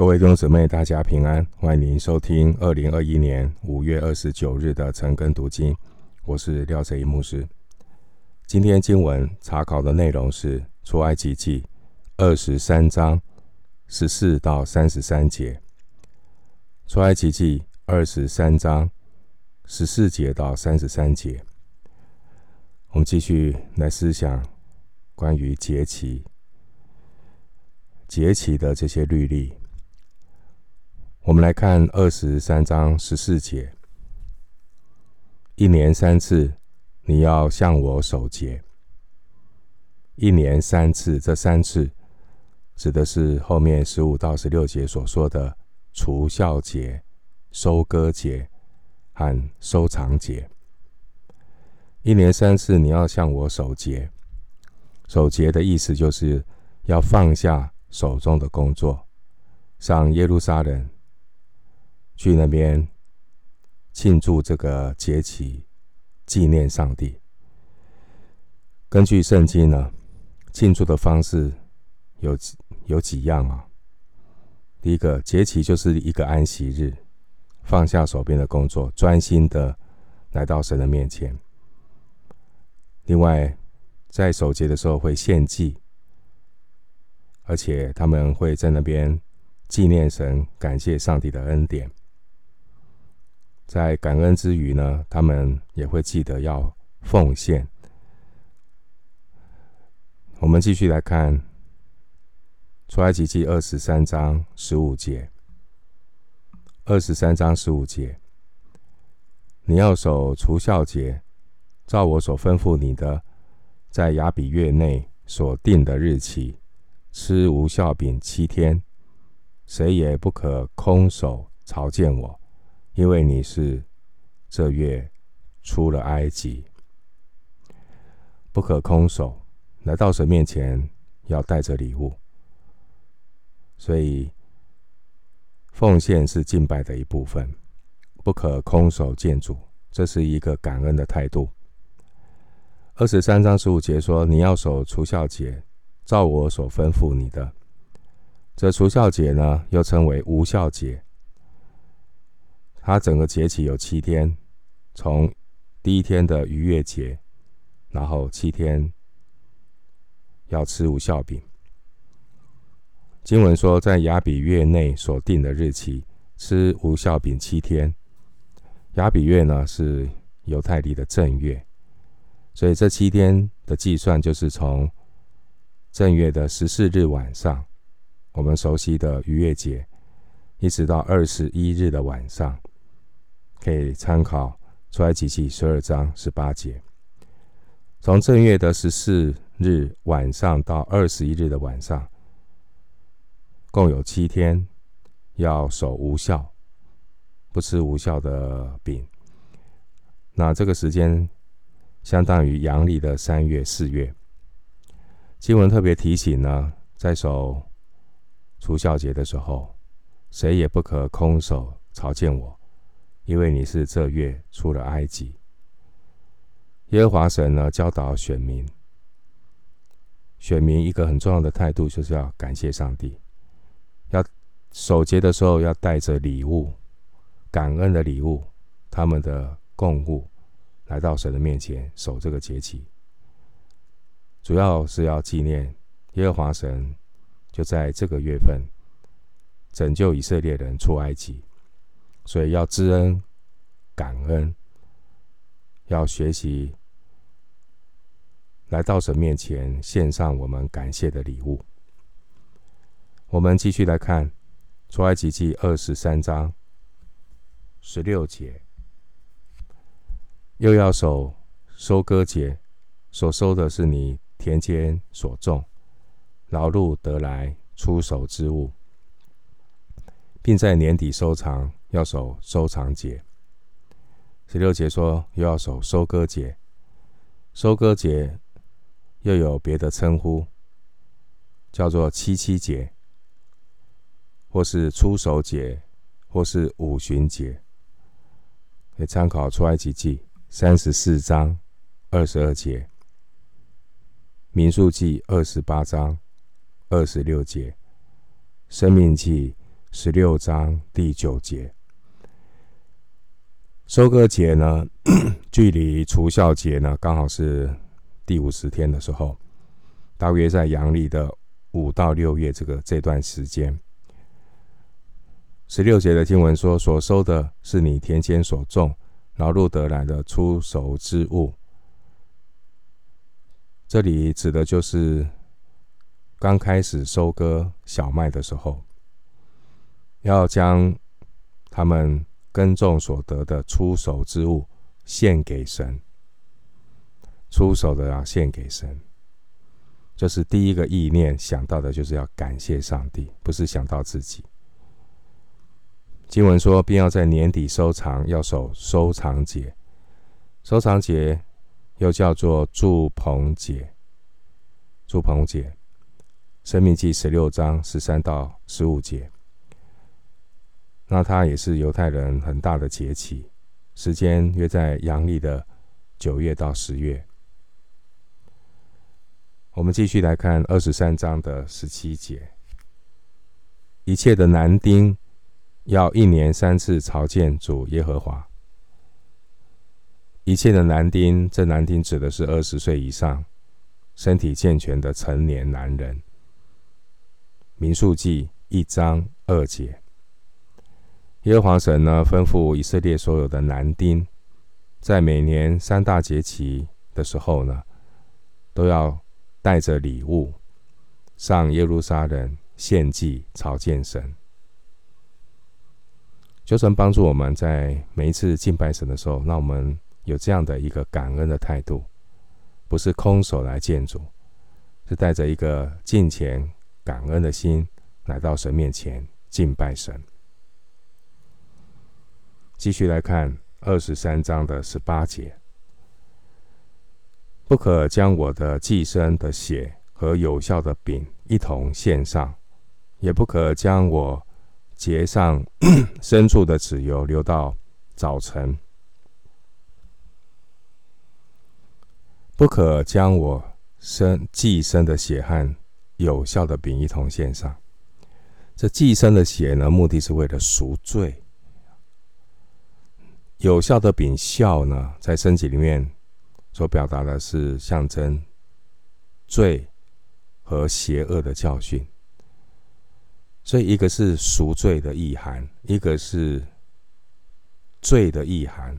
各位弟兄姊妹，大家平安，欢迎您收听二零二一年五月二十九日的晨更读经。我是廖哲一牧师。今天经文查考的内容是出埃及记二十三章十四到三十三节。出埃及记二十三章十四节到三十三节，我们继续来思想关于节期。节期的这些律例，我们来看二十三章十四节：一年三次，你要向我守节。一年三次，这三次指的是后面十五到十六节所说的除酵节、收割节和收藏节。一年三次，你要向我守节。守节的意思就是要放下。手中的工作，上耶路撒冷去那边庆祝这个节期，纪念上帝。根据圣经呢，庆祝的方式有有几样啊？第一个节期就是一个安息日，放下手边的工作，专心的来到神的面前。另外，在守节的时候会献祭。而且他们会在那边纪念神，感谢上帝的恩典。在感恩之余呢，他们也会记得要奉献。我们继续来看出埃及记二十三章十五节。二十三章十五节，你要守除酵节，照我所吩咐你的，在亚比月内所定的日期。吃无酵饼七天，谁也不可空手朝见我，因为你是这月出了埃及。不可空手来到神面前，要带着礼物。所以奉献是敬拜的一部分，不可空手见主，这是一个感恩的态度。二十三章十五节说：“你要守除孝节。”照我所吩咐你的，这除孝节呢，又称为无孝节。它整个节期有七天，从第一天的逾越节，然后七天要吃无效饼。经文说，在亚比月内所定的日期吃无效饼七天。亚比月呢，是犹太历的正月，所以这七天的计算就是从。正月的十四日晚上，我们熟悉的逾越节，一直到二十一日的晚上，可以参考出埃及记十二章十八节。从正月的十四日晚上到二十一日的晚上，共有七天要守无效，不吃无效的饼。那这个时间相当于阳历的三月、四月。经文特别提醒呢，在守除孝节的时候，谁也不可空手朝见我，因为你是这月出了埃及。耶和华神呢，教导选民，选民一个很重要的态度就是要感谢上帝，要守节的时候要带着礼物，感恩的礼物，他们的供物，来到神的面前守这个节期。主要是要纪念耶和华神，就在这个月份拯救以色列人出埃及，所以要知恩感恩，要学习来到神面前献上我们感谢的礼物。我们继续来看出埃及记二十三章十六节，又要守收割节，所收的是你。田间所种，劳碌得来出手之物，并在年底收藏，要守收藏节。十六节说又要守收割节，收割节又有别的称呼，叫做七七节，或是出手节，或是五旬节。可以参考出埃及记三十四章二十二节。民数记二十八章二十六节，生命记十六章第九节。收割节呢，距离除孝节呢，刚好是第五十天的时候，大约在阳历的五到六月这个这段时间。十六节的经文说：“所收的是你田间所种、劳碌得来的出熟之物。”这里指的就是刚开始收割小麦的时候，要将他们耕种所得的出手之物献给神。出手的要献给神，就是第一个意念想到的就是要感谢上帝，不是想到自己。经文说，并要在年底收藏，要守收藏节。收藏节。又叫做祝棚节，祝棚节，申命记十六章十三到十五节。那它也是犹太人很大的节期，时间约在阳历的九月到十月。我们继续来看二十三章的十七节，一切的男丁要一年三次朝见主耶和华。一切的男丁，这男丁指的是二十岁以上、身体健全的成年男人。民数记一章二节，耶和华神呢吩咐以色列所有的男丁，在每年三大节期的时候呢，都要带着礼物上耶路撒冷献祭朝见神。求神帮助我们在每一次敬拜神的时候，让我们。有这样的一个感恩的态度，不是空手来见主，是带着一个敬虔感恩的心来到神面前敬拜神。继续来看二十三章的十八节：不可将我的祭牲的血和有效的饼一同献上，也不可将我节上 牲畜的脂油留到早晨。不可将我生祭牲的血和有效的饼一同献上。这祭牲的血呢，目的是为了赎罪。有效的饼酵呢，在身体里面所表达的是象征罪和邪恶的教训。所以，一个是赎罪的意涵，一个是罪的意涵，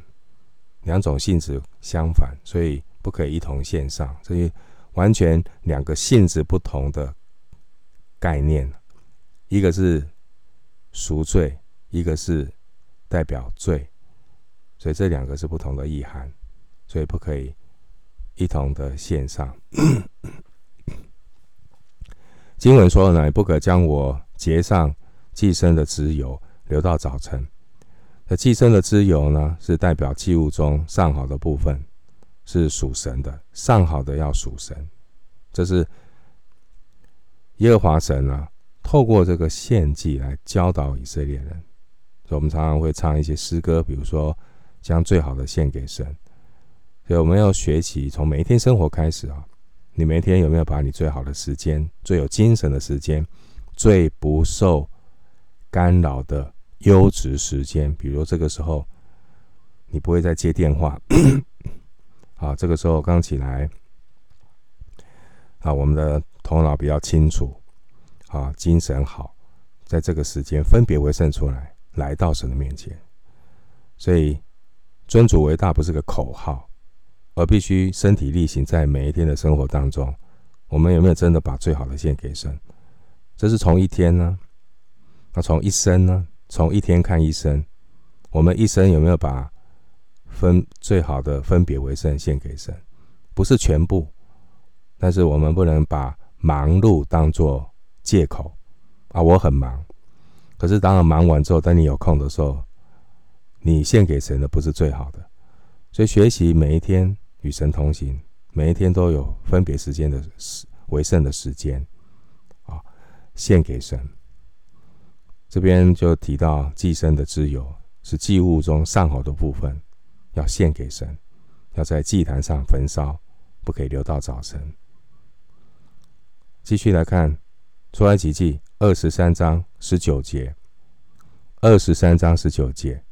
两种性质相反，所以。不可以一同献上，所以完全两个性质不同的概念，一个是赎罪，一个是代表罪，所以这两个是不同的意涵，所以不可以一同的献上。经文说呢，不可将我节上寄生的脂油留到早晨。那寄生的脂油呢，是代表祭物中上好的部分。是属神的，上好的要属神，这是耶和华神啊，透过这个献祭来教导以色列人。所以，我们常常会唱一些诗歌，比如说将最好的献给神。所以，我们要学习从每一天生活开始啊，你每一天有没有把你最好的时间、最有精神的时间、最不受干扰的优质时间，比如这个时候你不会再接电话。啊，这个时候刚起来，啊，我们的头脑比较清楚，啊，精神好，在这个时间分别为圣出来，来到神的面前。所以尊主为大不是个口号，而必须身体力行，在每一天的生活当中，我们有没有真的把最好的献给神？这是从一天呢？那从一生呢？从一天看一生，我们一生有没有把？分最好的分别为圣献给神，不是全部，但是我们不能把忙碌当作借口啊！我很忙，可是当然忙完之后，等你有空的时候，你献给神的不是最好的。所以学习每一天与神同行，每一天都有分别时间的时为圣的时间啊，献给神。这边就提到祭牲的自由是祭物中上好的部分。要献给神，要在祭坛上焚烧，不可以留到早晨。继续来看出埃及记二十三章十九节，二十三章十九节，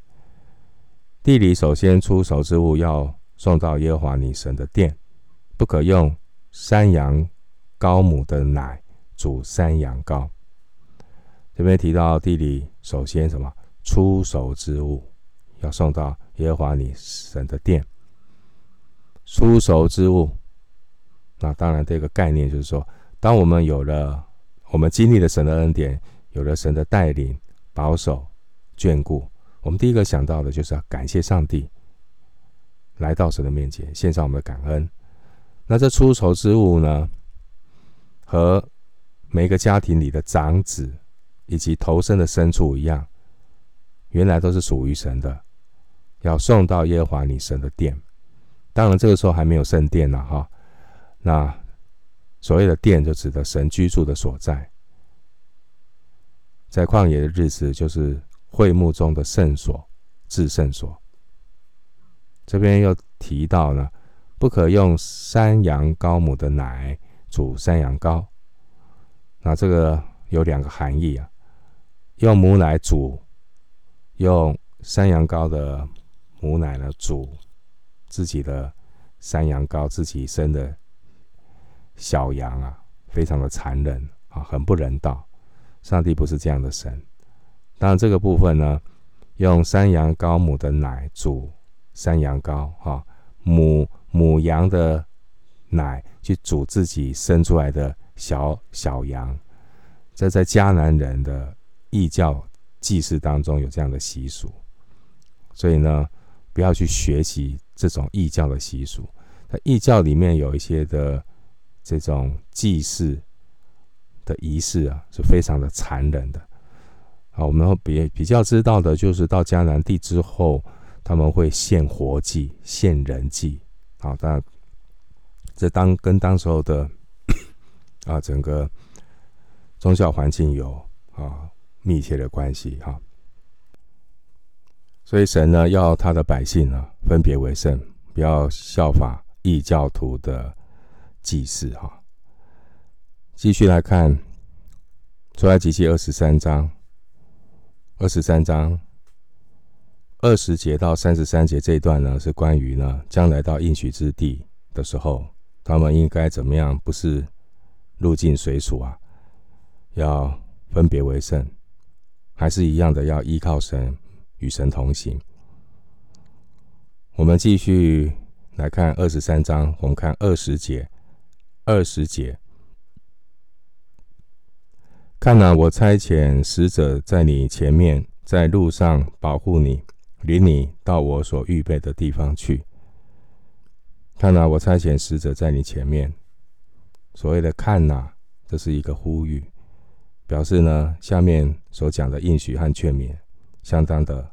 地里首先出熟之物要送到耶和华你神的殿，不可用山羊羔母的奶煮山羊羔。这边提到地里首先什么出熟之物要送到耶和华你神的殿，出熟之物，那当然这个概念就是说，当我们有了，我们经历了神的恩典，有了神的带领、保守。眷顾，我们第一个想到的就是要感谢上帝，来到神的面前献上我们的感恩。那这出丑之物呢，和每个家庭里的长子以及头生的牲畜一样，原来都是属于神的，要送到耶和华你神的殿。当然这个时候还没有圣殿了哈。那所谓的殿就指的神居住的所在，在旷野的日子就是。会幕中的圣所，至圣所。这边又提到呢，不可用山羊羔母的奶煮山羊羔。那这个有两个含义啊，用母奶煮，用山羊羔的母奶呢煮自己的山羊羔，自己生的小羊啊，非常的残忍啊，很不人道。上帝不是这样的神。当然，这个部分呢，用山羊羔母的奶煮山羊羔，哈，母母羊的奶去煮自己生出来的小小羊，这在迦南人的异教祭祀当中有这样的习俗，所以呢，不要去学习这种异教的习俗。在异教里面有一些的这种祭祀的仪式啊，是非常的残忍的。啊，我们比比较知道的就是到迦南地之后，他们会献活祭、献人祭。啊，当然，这当跟当时候的 啊整个宗教环境有啊密切的关系哈。所以神呢要他的百姓呢分别为圣，不要效法异教徒的祭祀哈。继续来看出埃及记二十三章。二十三章二十节到三十三节这一段呢，是关于呢将来到应许之地的时候，他们应该怎么样？不是入境随俗啊，要分别为圣，还是一样的要依靠神，与神同行。我们继续来看二十三章，我们看二十节，二十节。看哪，我差遣使者在你前面，在路上保护你，领你到我所预备的地方去。看哪，我差遣使者在你前面。所谓的“看哪”，这是一个呼吁，表示呢，下面所讲的应许和劝勉相当的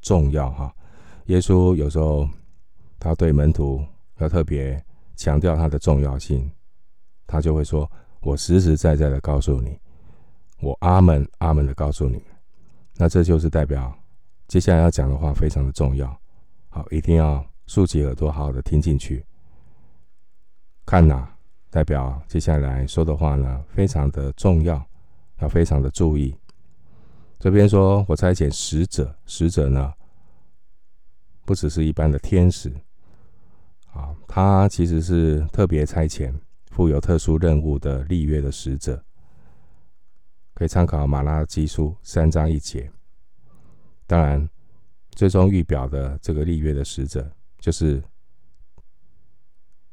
重要哈。耶稣有时候他对门徒要特别强调他的重要性，他就会说：“我实实在在的告诉你。”我阿门阿门的告诉你，那这就是代表接下来要讲的话非常的重要，好，一定要竖起耳朵好好的听进去。看呐，代表接下来说的话呢，非常的重要，要非常的注意。这边说我差遣使者，使者呢，不只是一般的天使，啊，他其实是特别差遣、负有特殊任务的立约的使者。可以参考马拉基书三章一节。当然，最终预表的这个立约的使者，就是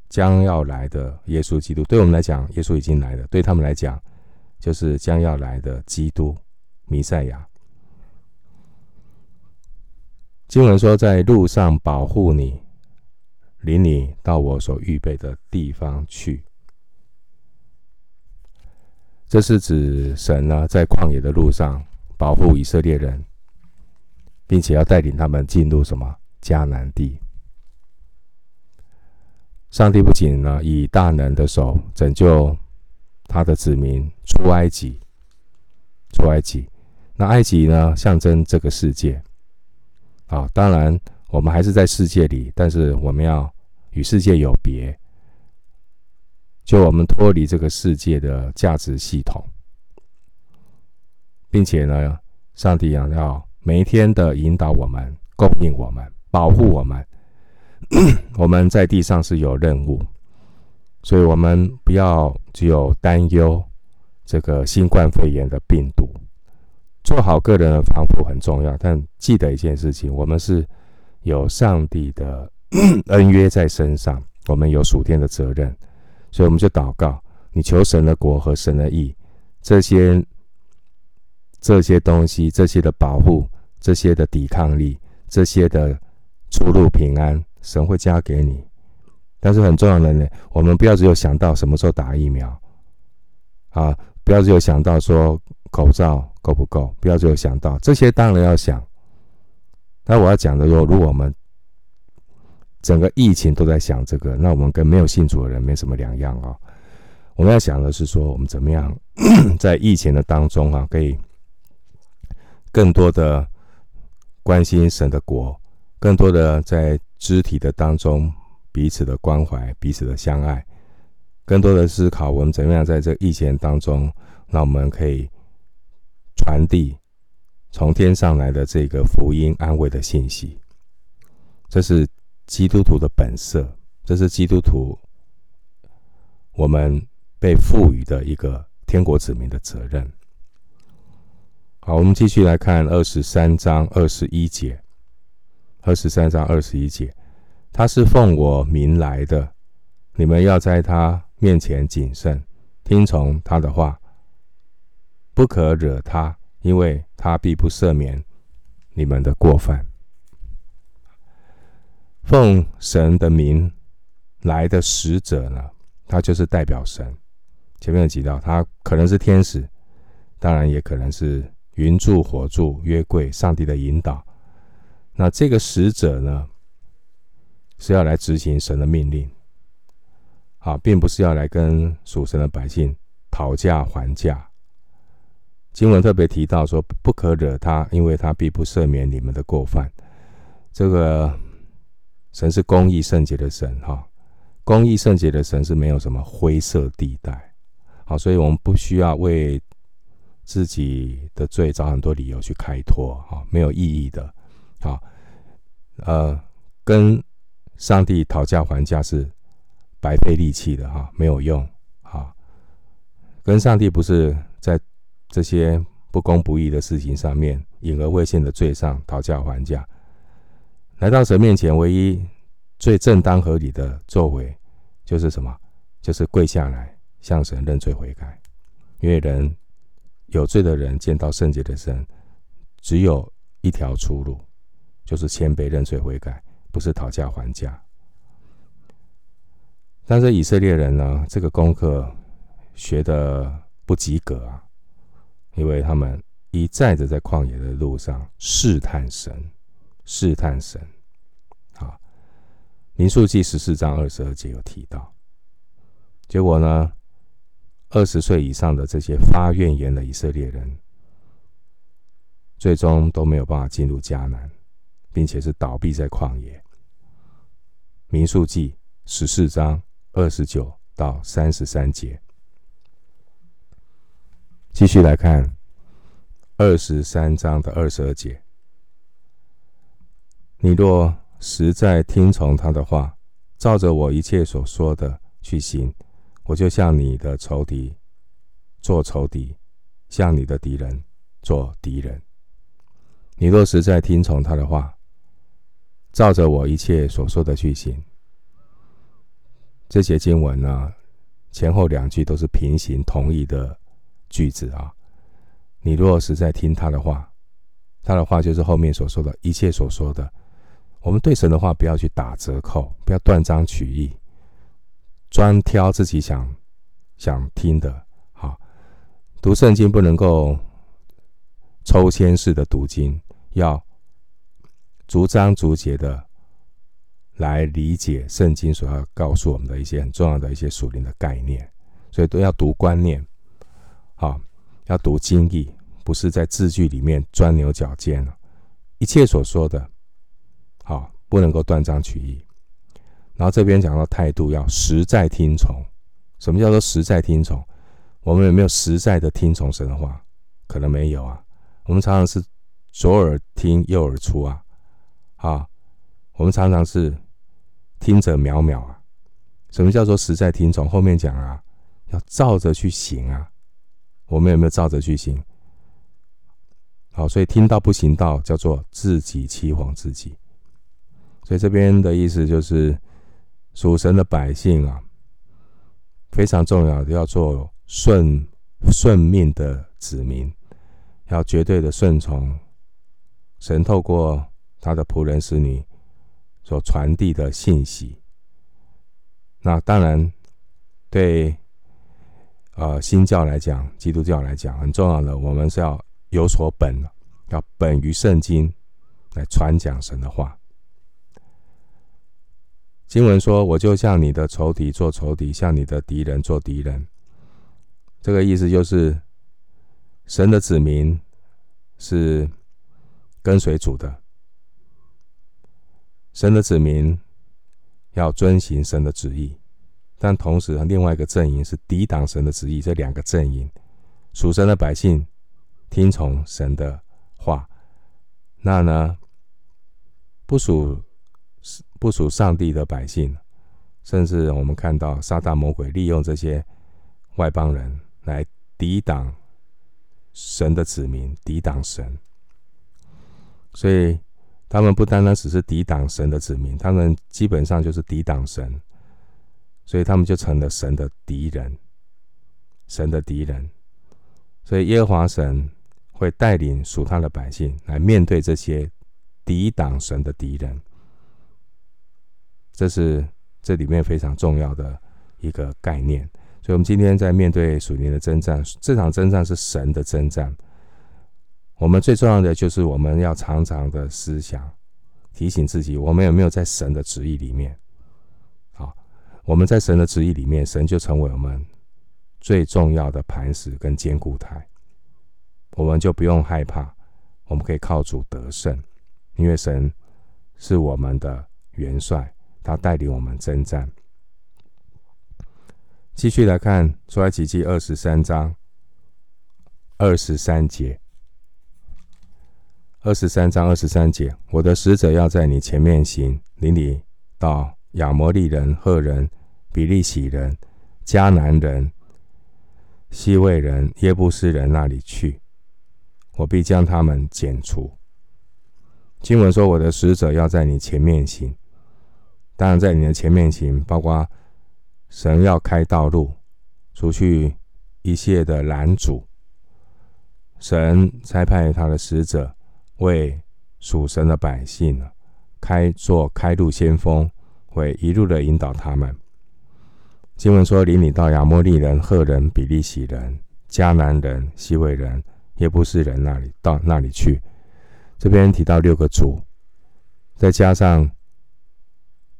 将要来的耶稣基督。对我们来讲，耶稣已经来了；对他们来讲，就是将要来的基督弥赛亚。经文说，在路上保护你，领你到我所预备的地方去。这是指神呢，在旷野的路上保护以色列人，并且要带领他们进入什么迦南地。上帝不仅呢以大能的手拯救他的子民出埃及，出埃及，那埃及呢象征这个世界。啊，当然我们还是在世界里，但是我们要与世界有别。就我们脱离这个世界的价值系统，并且呢，上帝要要每一天的引导我们、供应我们、保护我们。我们在地上是有任务，所以我们不要只有担忧这个新冠肺炎的病毒，做好个人的防护很重要。但记得一件事情，我们是有上帝的 恩约在身上，我们有属天的责任，所以我们就祷告，你求神的国和神的义，这些这些东西，这些的保护，这些的抵抗力，这些的出入平安。神会加给你，但是很重要的呢，我们不要只有想到什么时候打疫苗，啊，不要只有想到说口罩够不够，不要只有想到这些，当然要想。但我要讲的说，如果我们整个疫情都在想这个，那我们跟没有信主的人没什么两样啊。我们要想的是说，我们怎么样 在疫情的当中啊，可以更多的关心神的国。更多的在肢体的当中，彼此的关怀，彼此的相爱，更多的思考，我们怎么样在这疫情当中，那我们可以传递从天上来的这个福音安慰的信息。这是基督徒的本色，这是基督徒我们被赋予的一个天国子民的责任。好，我们继续来看二十三章二十一节。二十三章二十一节，他是奉我名来的，你们要在他面前谨慎，听从他的话，不可惹他，因为他必不赦免你们的过犯。奉神的名来的使者呢，他就是代表神。前面有提到，他可能是天使，当然也可能是云柱、火柱、约柜，上帝的引导。那这个使者呢，是要来执行神的命令，啊，并不是要来跟属神的百姓讨价还价。经文特别提到说，不可惹他，因为他必不赦免你们的过犯。这个神是公义圣洁的神，哈，公义圣洁的神是没有什么灰色地带，好，所以我们不需要为自己的罪找很多理由去开脱，哈，没有意义的。好，呃，跟上帝讨价还价是白费力气的哈，没有用。好，跟上帝不是在这些不公不义的事情上面，隐而未现的罪上讨价还价。来到神面前，唯一最正当合理的作为就是什么？就是跪下来向神认罪悔改。因为人有罪的人见到圣洁的神，只有一条出路。就是谦卑认罪悔改，不是讨价还价。但是以色列人呢，这个功课学的不及格啊，因为他们一再的在旷野的路上试探神，试探神。啊，民数记十四章二十二节有提到，结果呢，二十岁以上的这些发怨言的以色列人，最终都没有办法进入迦南。并且是倒闭在旷野。民数记十四章二十九到三十三节，继续来看二十三章的二十二节。你若实在听从他的话，照着我一切所说的去行，我就向你的仇敌做仇敌，向你的敌人做敌人。你若实在听从他的话，照着我一切所说的去行。这些经文呢，前后两句都是平行同义的句子啊。你若实在听他的话，他的话就是后面所说的一切所说的。我们对神的话不要去打折扣，不要断章取义，专挑自己想想听的。好，读圣经不能够抽签式的读经，要。逐章逐节的来理解圣经所要告诉我们的一些很重要的一些属灵的概念，所以都要读观念，好，要读经义，不是在字句里面钻牛角尖。一切所说的，不能够断章取义。然后这边讲到态度要实在听从，什么叫做实在听从？我们有没有实在的听从神的话？可能没有啊。我们常常是。左耳听右耳出啊，啊，我们常常是听者渺渺啊。什么叫做实在听从？后面讲啊，要照着去行啊。我们有没有照着去行？好，所以听到不行道，叫做自己欺哄自己。所以这边的意思就是，属神的百姓啊，非常重要要做顺顺命的子民，要绝对的顺从。神透过他的仆人使女所传递的信息，那当然对呃新教来讲，基督教来讲很重要的，我们是要有所本，要本于圣经来传讲神的话。经文说：“我就向你的仇敌做仇敌，向你的敌人做敌人。”这个意思就是，神的子民是。跟随主的，神的子民要遵行神的旨意，但同时另外一个阵营是抵挡神的旨意。这两个阵营，属神的百姓听从神的话，那呢，不属不属上帝的百姓，甚至我们看到撒旦魔鬼利用这些外邦人来抵挡神的子民，抵挡神。所以，他们不单单只是抵挡神的子民，他们基本上就是抵挡神，所以他们就成了神的敌人。神的敌人，所以耶和华神会带领属他的百姓来面对这些抵挡神的敌人。这是这里面非常重要的一个概念。所以，我们今天在面对属灵的征战，这场征战是神的征战。我们最重要的就是我们要常常的思想，提醒自己，我们有没有在神的旨意里面？好，我们在神的旨意里面，神就成为我们最重要的磐石跟坚固台，我们就不用害怕，我们可以靠主得胜，因为神是我们的元帅，他带领我们征战。继续来看出埃及记二十三章二十三节。二十三章二十三节，我的使者要在你前面行，领你到亚摩利人、赫人、比利洗人、迦南人、希未人、耶布斯人那里去，我必将他们剪除。经文说，我的使者要在你前面行，当然在你的前面行，包括神要开道路，除去一切的拦阻，神差派他的使者。为属神的百姓开做开路先锋，会一路的引导他们。经文说：“领你到亚摩利人、赫人、比利洗人、迦南人、希未人、耶布斯人那里，到那里去。”这边提到六个族，再加上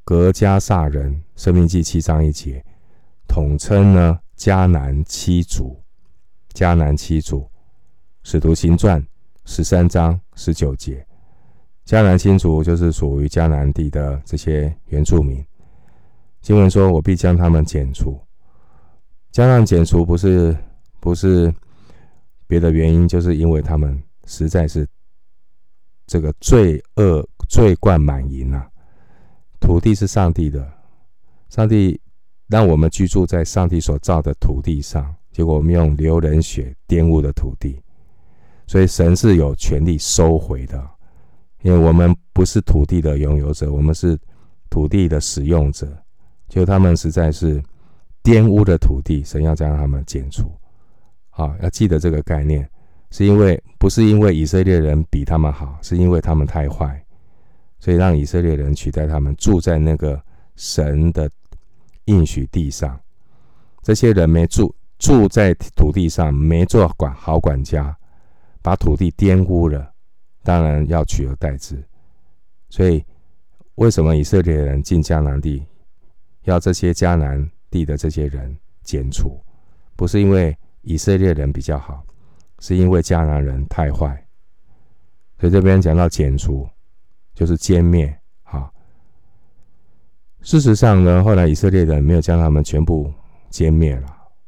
格迦萨人，生命记七章一节，统称呢迦南七族。迦南七族，使徒行传。十三章十九节，迦南七族就是属于迦南地的这些原住民。经文说：“我必将他们剪除。”加上剪除不是不是别的原因，就是因为他们实在是这个罪恶罪贯满盈啊！土地是上帝的，上帝让我们居住在上帝所造的土地上，结果我们用流人血玷污的土地。所以神是有权利收回的，因为我们不是土地的拥有者，我们是土地的使用者。就他们实在是玷污的土地，神要将他们剪除。好，要记得这个概念，是因为不是因为以色列人比他们好，是因为他们太坏，所以让以色列人取代他们住在那个神的应许地上。这些人没住住在土地上，没做管好管家。把土地玷污了，当然要取而代之。所以，为什么以色列人进迦南地，要这些迦南地的这些人剪除？不是因为以色列人比较好，是因为迦南人太坏。所以这边讲到剪除，就是歼灭。啊，事实上呢，后来以色列人没有将他们全部歼灭了。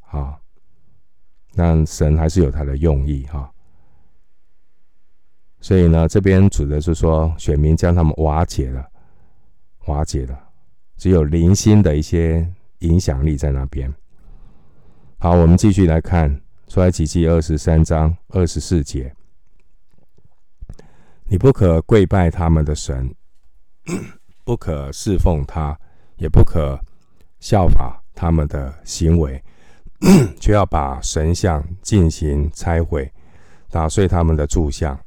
啊，但神还是有他的用意。哈。所以呢，这边指的是说，选民将他们瓦解了，瓦解了，只有零星的一些影响力在那边。好，我们继续来看出埃及记二十三章二十四节：你不可跪拜他们的神，不可侍奉他，也不可效法他们的行为，却要把神像进行拆毁，打碎他们的柱像。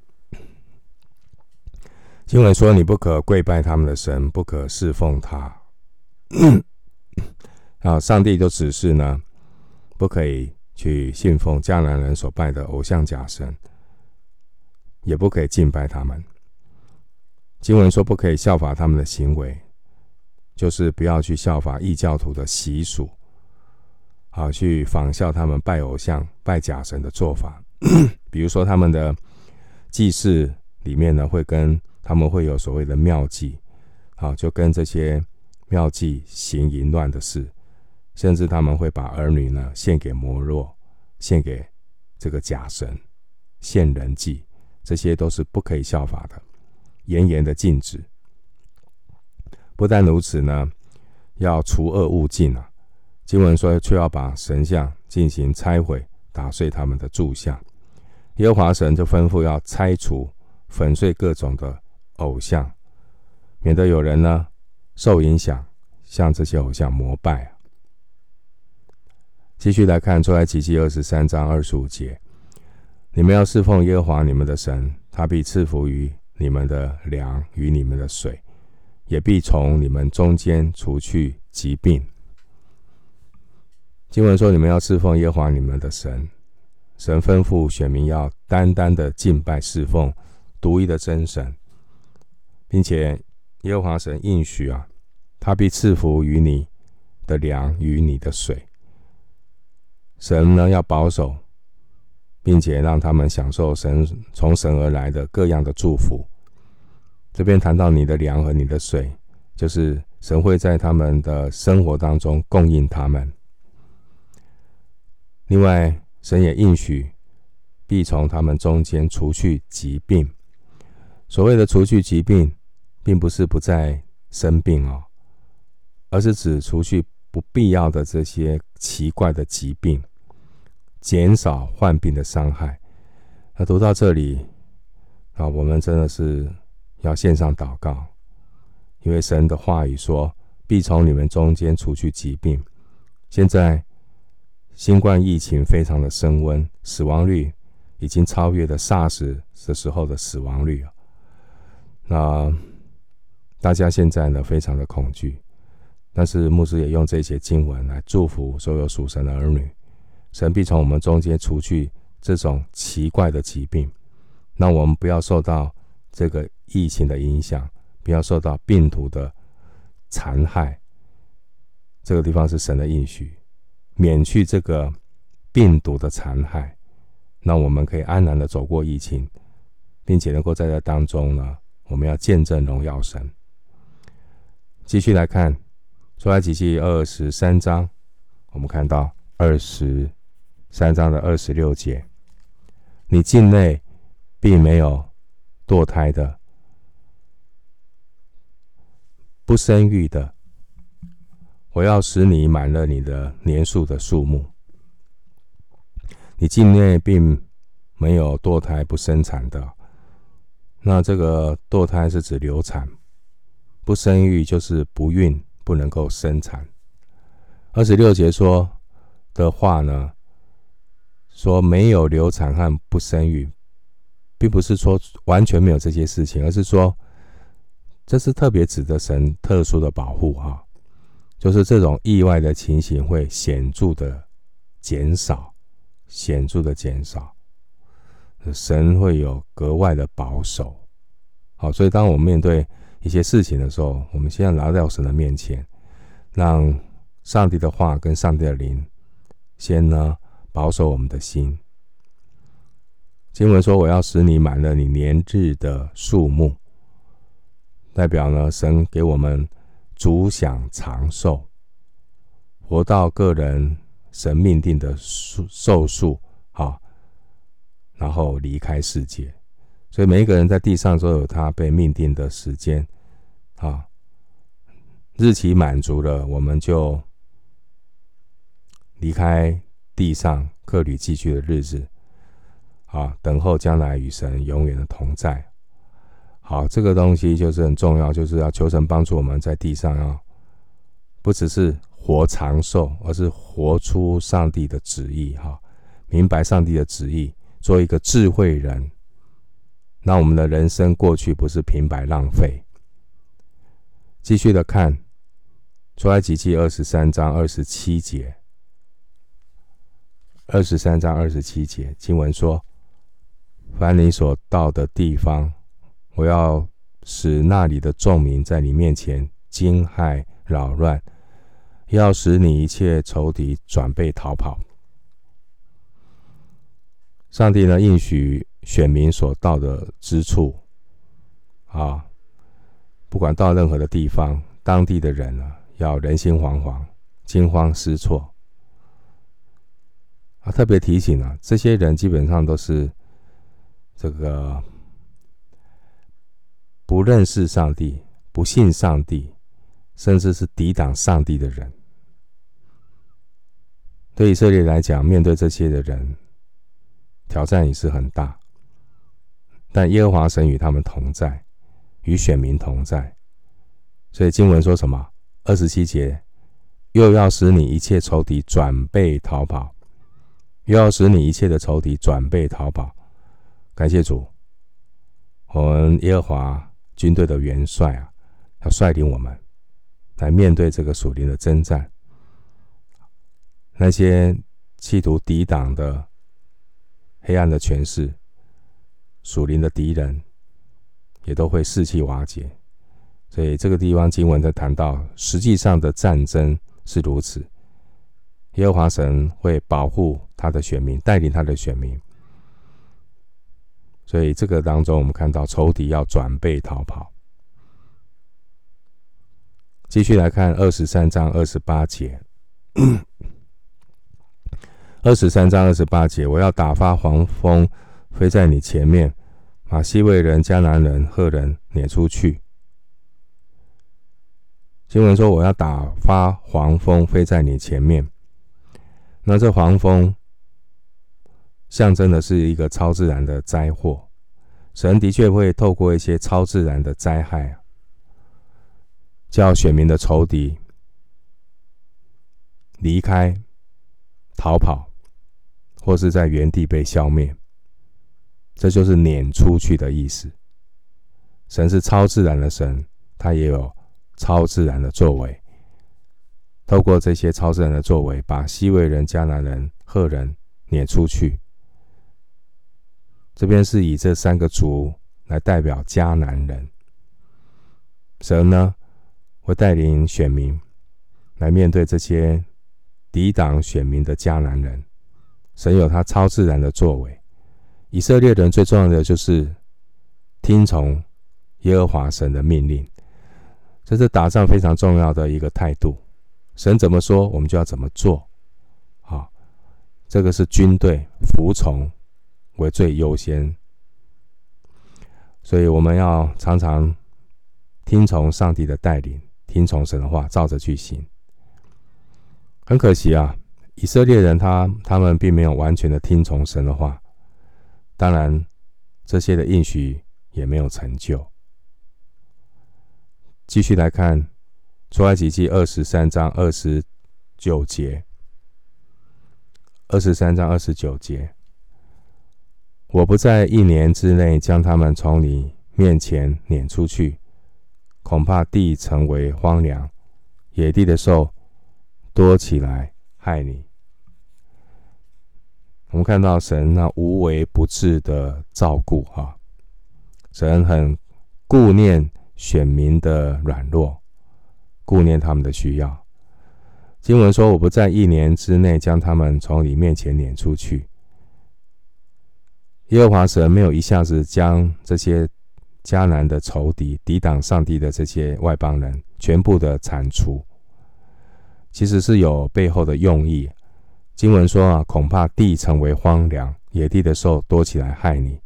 经文说：“你不可跪拜他们的神，不可侍奉他。”啊，上帝就指示呢，不可以去信奉迦南人所拜的偶像假神，也不可以敬拜他们。经文说：“不可以效法他们的行为，就是不要去效法异教徒的习俗，好去仿效他们拜偶像、拜假神的做法。比如说，他们的祭祀里面呢，会跟他们会有所谓的庙妓，好，就跟这些庙妓行淫乱的事，甚至他们会把儿女呢献给摩洛，献给这个假神，献人祭，这些都是不可以效法的，严严的禁止。不但如此呢，要除恶务尽啊。经文说，却要把神像进行拆毁，打碎他们的柱像。耶和华神就吩咐要拆除、粉碎各种的。偶像，免得有人呢受影响，向这些偶像膜拜啊。继续来看出埃及记二十三章二十五节：你们要侍奉耶和华你们的神，他必赐福于你们的粮与你们的水，也必从你们中间除去疾病。经文说：你们要侍奉耶和华你们的神，神吩咐选民要单单的敬拜侍奉独一的真神。并且耶和华神应许啊，他必赐福于你的粮与你的水。神呢要保守，并且让他们享受神从神而来的各样的祝福。这边谈到你的粮和你的水，就是神会在他们的生活当中供应他们。另外，神也应许必从他们中间除去疾病。所谓的除去疾病，并不是不再生病哦，而是指除去不必要的这些奇怪的疾病，减少患病的伤害。那读到这里啊，我们真的是要献上祷告，因为神的话语说，必从你们中间除去疾病。现在新冠疫情非常的升温，死亡率已经超越了 SARS 的时候的死亡率。那大家现在呢，非常的恐惧，但是牧师也用这些经文来祝福所有属神的儿女，神必从我们中间除去这种奇怪的疾病，让我们不要受到这个疫情的影响，不要受到病毒的残害。这个地方是神的应许，免去这个病毒的残害，让我们可以安然的走过疫情，并且能够在这当中呢，我们要见证荣耀神。继续来看出埃及记二十三章，我们看到二十三章的二十六节：你境内并没有堕胎的、不生育的，我要使你满了你的年数的数目。你境内并没有堕胎不生产的，那这个堕胎是指流产。不生育就是不孕，不能够生产。二十六节说的话呢，说没有流产和不生育，并不是说完全没有这些事情，而是说这是特别指的神特殊的保护哈，就是这种意外的情形会显著的减少，显著的减少，神会有格外的保守。好，所以当我们面对。一些事情的时候，我们先要来到神的面前，让上帝的话跟上帝的灵先呢保守我们的心。经文说：“我要使你满了你年日的数目。”代表呢，神给我们主享长寿，活到个人神命定的寿寿数，好，然后离开世界。所以每一个人在地上都有他被命定的时间，啊，日期满足了，我们就离开地上客旅寄居的日子，啊，等候将来与神永远的同在。好，这个东西就是很重要，就是要求神帮助我们在地上啊，不只是活长寿，而是活出上帝的旨意，哈，明白上帝的旨意，做一个智慧人。那我们的人生过去不是平白浪费。继续的看，出埃及记二十三章二十七节，二十三章二十七节经文说：“凡你所到的地方。”我要使那里的众民在你面前惊骇扰乱，要使你一切仇敌转背逃跑。上帝呢，应许选民所到的之处，啊，不管到任何的地方，当地的人呢，要人心惶惶、惊慌失措。啊，特别提醒啊，这些人基本上都是这个。不认识上帝、不信上帝，甚至是抵挡上帝的人，对以色列来讲，面对这些的人，挑战也是很大。但耶和华神与他们同在，与选民同在，所以经文说什么？二十七节，又要使你一切仇敌转背逃跑，又要使你一切的仇敌转背逃跑。感谢主，我们耶和华。军队的元帅啊，要率领我们来面对这个属灵的征战。那些企图抵挡的黑暗的权势、属灵的敌人，也都会士气瓦解。所以这个地方经文在谈到，实际上的战争是如此。耶和华神会保护他的选民，带领他的选民。所以这个当中，我们看到仇敌要转背逃跑。继续来看二十三章二十八节。二十三章二十八节，我要打发黄蜂飞在你前面，把西魏人、迦南人、赫人撵出去。经文说，我要打发黄蜂飞在你前面。那这黄蜂。象征的是一个超自然的灾祸，神的确会透过一些超自然的灾害，叫选民的仇敌离开、逃跑，或是在原地被消灭。这就是撵出去的意思。神是超自然的神，他也有超自然的作为。透过这些超自然的作为，把希未人、迦南人、赫人撵出去。这边是以这三个族来代表迦南人，神呢会带领选民来面对这些抵挡选民的迦南人。神有他超自然的作为。以色列人最重要的就是听从耶和华神的命令，这是打仗非常重要的一个态度。神怎么说，我们就要怎么做。好，这个是军队服从。为最优先，所以我们要常常听从上帝的带领，听从神的话，照着去行。很可惜啊，以色列人他他们并没有完全的听从神的话，当然这些的应许也没有成就。继续来看出埃及记二十三章二十九节，二十三章二十九节。我不在一年之内将他们从你面前撵出去，恐怕地成为荒凉，野地的兽多起来害你。我们看到神那无微不至的照顾，哈，神很顾念选民的软弱，顾念他们的需要。经文说：“我不在一年之内将他们从你面前撵出去。”耶和华神没有一下子将这些迦南的仇敌、抵挡上帝的这些外邦人全部的铲除，其实是有背后的用意。经文说啊，恐怕地成为荒凉，野地的兽多起来害你。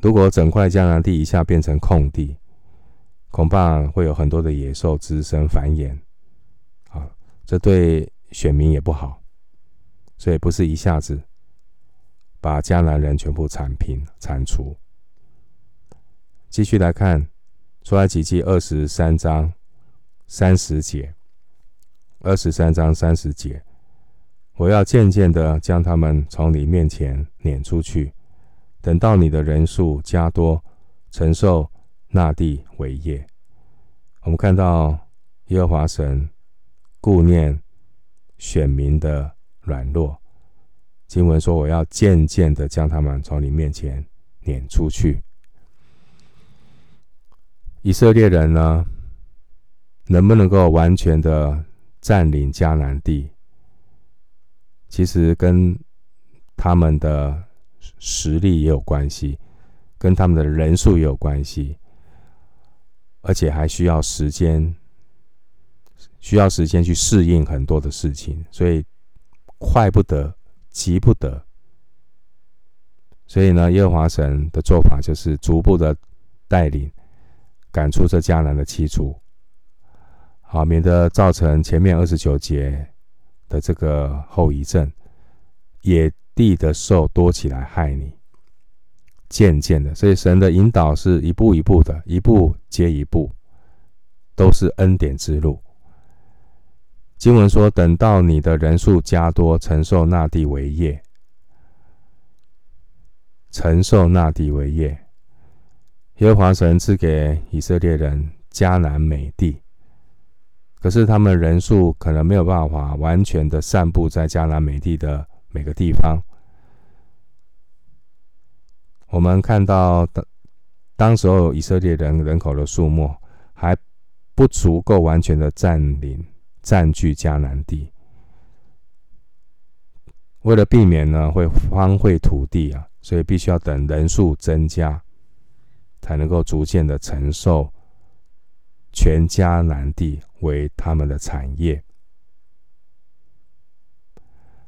如果整块迦南地一下变成空地，恐怕会有很多的野兽滋生繁衍，啊，这对选民也不好，所以不是一下子把迦南人全部铲平铲除。继续来看出来几记二十三章三十节，二十三章三十节，我要渐渐的将他们从你面前撵出去。等到你的人数加多，承受那地为业。我们看到耶和华神顾念选民的软弱。经文说：“我要渐渐的将他们从你面前撵出去。”以色列人呢，能不能够完全的占领迦南地？其实跟他们的。实力也有关系，跟他们的人数也有关系，而且还需要时间，需要时间去适应很多的事情，所以快不得，急不得。所以呢，耶和华神的做法就是逐步的带领，赶出这迦南的七族，好，免得造成前面二十九节的这个后遗症，野。地的兽多起来害你，渐渐的，所以神的引导是一步一步的，一步接一步，都是恩典之路。经文说：“等到你的人数加多，承受那地为业，承受那地为业。”耶和华神赐给以色列人迦南美地，可是他们人数可能没有办法完全的散布在迦南美地的每个地方。我们看到当当时候以色列人人口的数目还不足够完全的占领占据迦南地，为了避免呢会荒废土地啊，所以必须要等人数增加，才能够逐渐的承受全迦南地为他们的产业。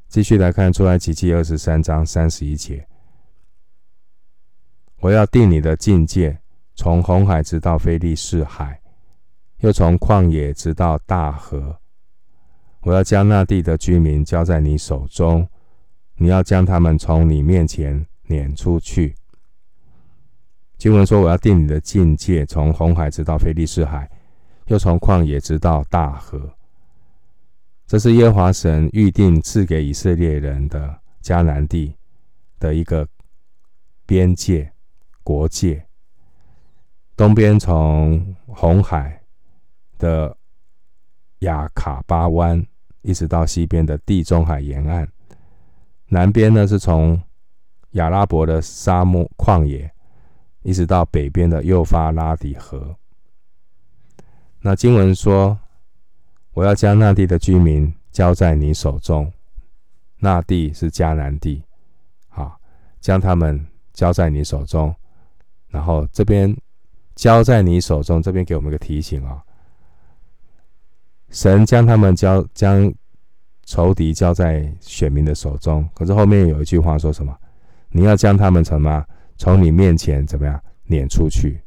继续来看出来奇迹二十三章三十一节。我要定你的境界，从红海直到非利士海，又从旷野直到大河。我要将那地的居民交在你手中，你要将他们从你面前撵出去。经文说：“我要定你的境界，从红海直到非利士海，又从旷野直到大河。”这是耶和华神预定赐给以色列人的迦南地的一个边界。国界，东边从红海的亚卡巴湾，一直到西边的地中海沿岸；南边呢是从亚拉伯的沙漠旷野，一直到北边的幼发拉底河。那经文说：“我要将那地的居民交在你手中。”那地是迦南地，好，将他们交在你手中。然后这边交在你手中，这边给我们一个提醒啊、哦，神将他们交将仇敌交在选民的手中，可是后面有一句话说什么？你要将他们什么从你面前怎么样撵出去？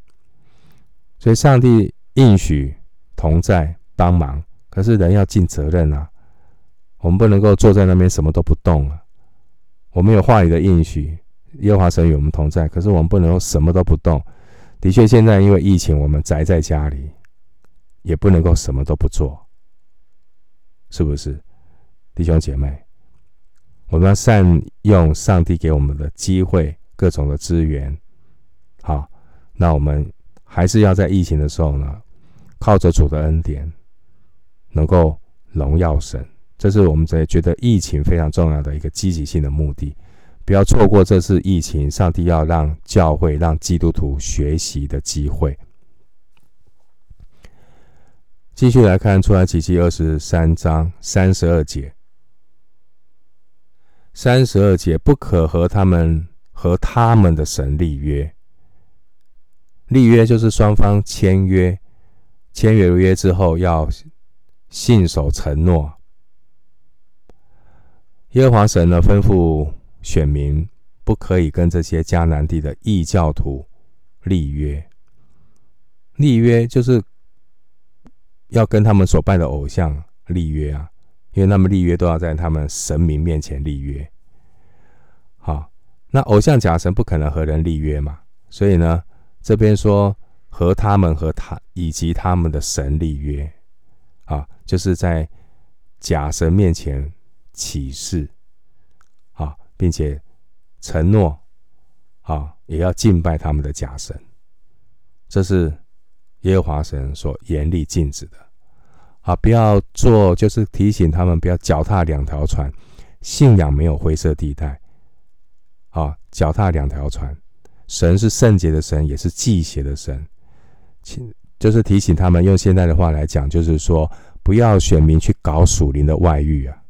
所以上帝应许同在帮忙，可是人要尽责任啊，我们不能够坐在那边什么都不动啊，我们有话语的应许。耶和华神与我们同在，可是我们不能够什么都不动。的确，现在因为疫情，我们宅在家里，也不能够什么都不做，是不是？弟兄姐妹，我们要善用上帝给我们的机会，各种的资源。好，那我们还是要在疫情的时候呢，靠着主的恩典，能够荣耀神。这是我们在觉得疫情非常重要的一个积极性的目的。不要错过这次疫情，上帝要让教会、让基督徒学习的机会。继续来看出来，出埃及记二十三章三十二节。三十二节，不可和他们和他们的神立约。立约就是双方签约，签约约之后要信守承诺。耶和华神呢，吩咐。选民不可以跟这些迦南地的异教徒立约。立约就是要跟他们所拜的偶像立约啊，因为他们立约都要在他们神明面前立约。好，那偶像假神不可能和人立约嘛，所以呢，这边说和他们和他以及他们的神立约，啊，就是在假神面前起誓。并且承诺，啊，也要敬拜他们的假神，这是耶和华神所严厉禁止的。啊，不要做，就是提醒他们不要脚踏两条船，信仰没有灰色地带。啊，脚踏两条船，神是圣洁的神，也是忌邪的神。请，就是提醒他们，用现在的话来讲，就是说，不要选民去搞属灵的外遇啊。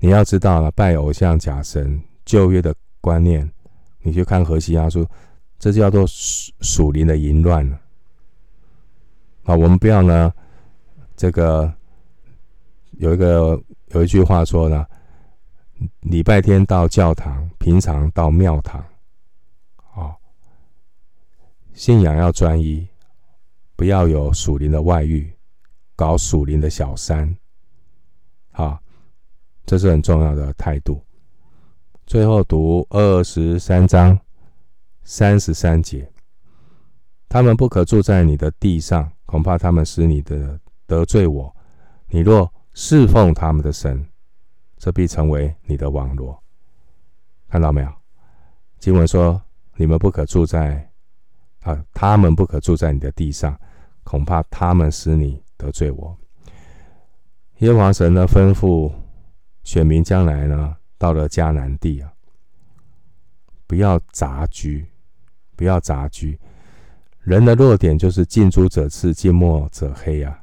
你要知道了，拜偶像假神旧约的观念，你去看何西阿书，这叫做属属灵的淫乱了。啊，我们不要呢，这个有一个有一句话说呢，礼拜天到教堂，平常到庙堂，啊，信仰要专一，不要有属灵的外遇，搞属灵的小三，啊。这是很重要的态度。最后读二十三章三十三节，他们不可住在你的地上，恐怕他们使你的得罪我。你若侍奉他们的神，这必成为你的网罗。看到没有？经文说，你们不可住在啊，他们不可住在你的地上，恐怕他们使你得罪我。耶和华神呢，吩咐。选民将来呢，到了迦南地啊，不要杂居，不要杂居。人的弱点就是近朱者赤，近墨者黑啊。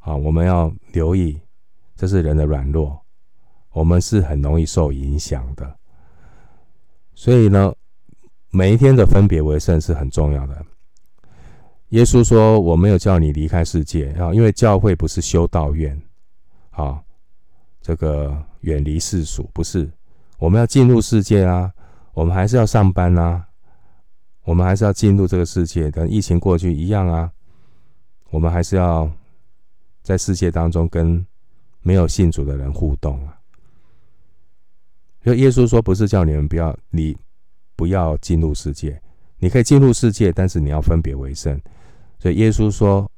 啊，我们要留意，这是人的软弱，我们是很容易受影响的。所以呢，每一天的分别为圣是很重要的。耶稣说：“我没有叫你离开世界啊，因为教会不是修道院，好。”这个远离世俗不是，我们要进入世界啊，我们还是要上班啊，我们还是要进入这个世界。等疫情过去一样啊，我们还是要在世界当中跟没有信主的人互动啊。就耶稣说，不是叫你们不要你不要进入世界，你可以进入世界，但是你要分别为圣。所以耶稣说，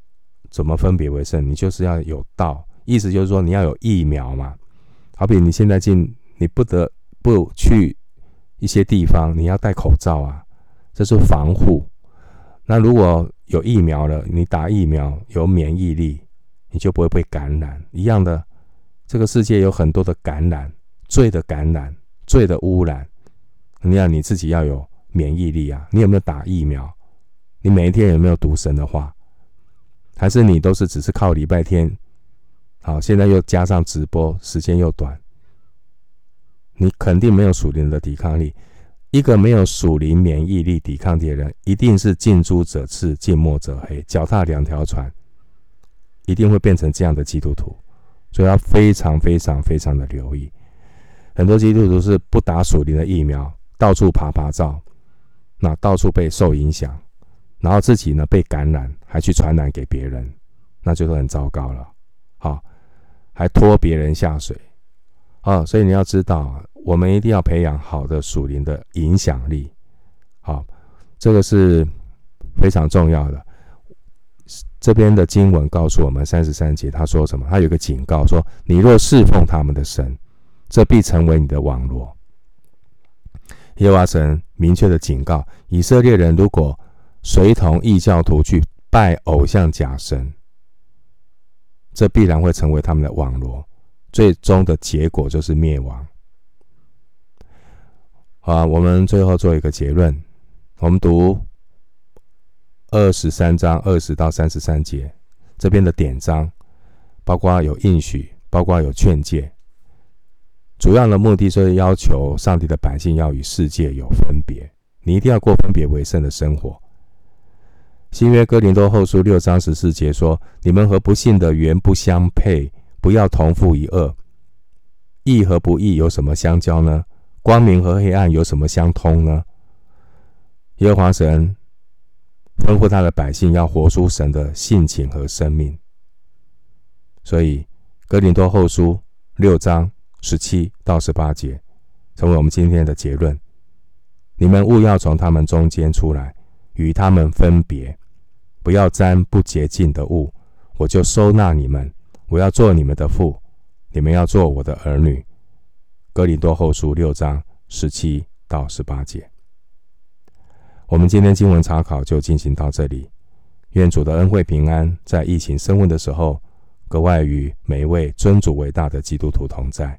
怎么分别为圣？你就是要有道。意思就是说，你要有疫苗嘛，好比你现在进，你不得不去一些地方，你要戴口罩啊，这是防护。那如果有疫苗了，你打疫苗有免疫力，你就不会被感染。一样的，这个世界有很多的感染，罪的感染，罪的污染，你要你自己要有免疫力啊。你有没有打疫苗？你每一天有没有读神的话？还是你都是只是靠礼拜天？好，现在又加上直播，时间又短，你肯定没有属灵的抵抗力。一个没有属灵免疫力抵抗力的人，一定是近朱者赤，近墨者黑，脚踏两条船，一定会变成这样的基督徒。所以要非常非常非常的留意。很多基督徒是不打属灵的疫苗，到处爬爬照，那到处被受影响，然后自己呢被感染，还去传染给别人，那就是很糟糕了。好。还拖别人下水，啊！所以你要知道，我们一定要培养好的属灵的影响力，好，这个是非常重要的。这边的经文告诉我们，三十三节他说什么？他有个警告说：“你若侍奉他们的神，这必成为你的网罗。”耶和华神明确的警告以色列人：如果随同异教徒去拜偶像假神。这必然会成为他们的网罗，最终的结果就是灭亡。啊，我们最后做一个结论。我们读二十三章二十到三十三节，这边的典章，包括有应许，包括有劝诫，主要的目的就是要求上帝的百姓要与世界有分别，你一定要过分别为圣的生活。新约哥林多后书六章十四节说：“你们和不信的原不相配，不要同负一轭。义和不义有什么相交呢？光明和黑暗有什么相通呢？耶和华神吩咐他的百姓要活出神的性情和生命，所以哥林多后书六章十七到十八节成为我们今天的结论。你们务要从他们中间出来，与他们分别，不要沾不洁净的物，我就收纳你们。我要做你们的父，你们要做我的儿女。哥林多后书六章十七到十八节。我们今天经文查考就进行到这里。愿主的恩惠平安，在疫情升温的时候，格外与每一位尊主为大的基督徒同在。